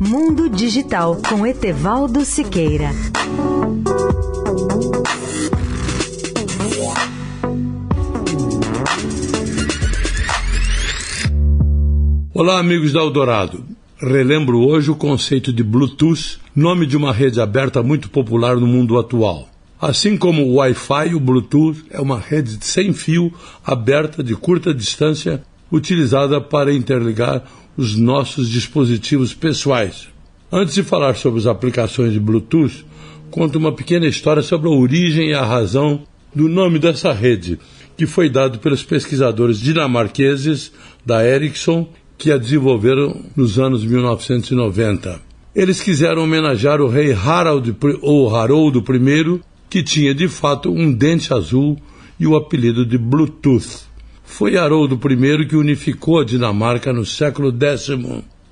Mundo Digital com Etevaldo Siqueira. Olá, amigos da Eldorado. Relembro hoje o conceito de Bluetooth, nome de uma rede aberta muito popular no mundo atual. Assim como o Wi-Fi, o Bluetooth é uma rede sem fio aberta de curta distância utilizada para interligar os nossos dispositivos pessoais. Antes de falar sobre as aplicações de Bluetooth, conto uma pequena história sobre a origem e a razão do nome dessa rede, que foi dado pelos pesquisadores dinamarqueses da Ericsson que a desenvolveram nos anos 1990. Eles quiseram homenagear o rei Harald ou Haroldo I, que tinha de fato um dente azul e o apelido de Bluetooth. Foi Haroldo I que unificou a Dinamarca no século X.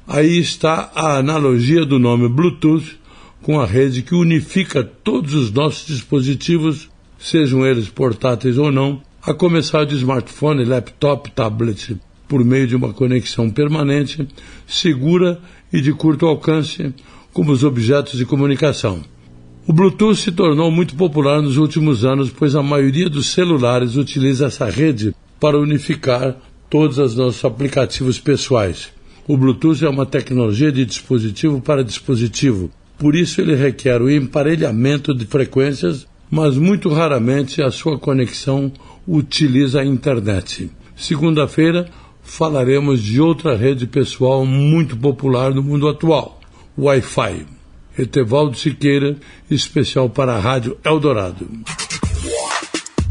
Aí está a analogia do nome Bluetooth com a rede que unifica todos os nossos dispositivos, sejam eles portáteis ou não, a começar de smartphone, laptop, tablet, por meio de uma conexão permanente, segura e de curto alcance, como os objetos de comunicação. O Bluetooth se tornou muito popular nos últimos anos, pois a maioria dos celulares utiliza essa rede para unificar todos os nossos aplicativos pessoais. O Bluetooth é uma tecnologia de dispositivo para dispositivo, por isso ele requer o emparelhamento de frequências, mas muito raramente a sua conexão utiliza a internet. Segunda-feira, falaremos de outra rede pessoal muito popular no mundo atual, Wi-Fi. Etevaldo Siqueira, especial para a Rádio Eldorado.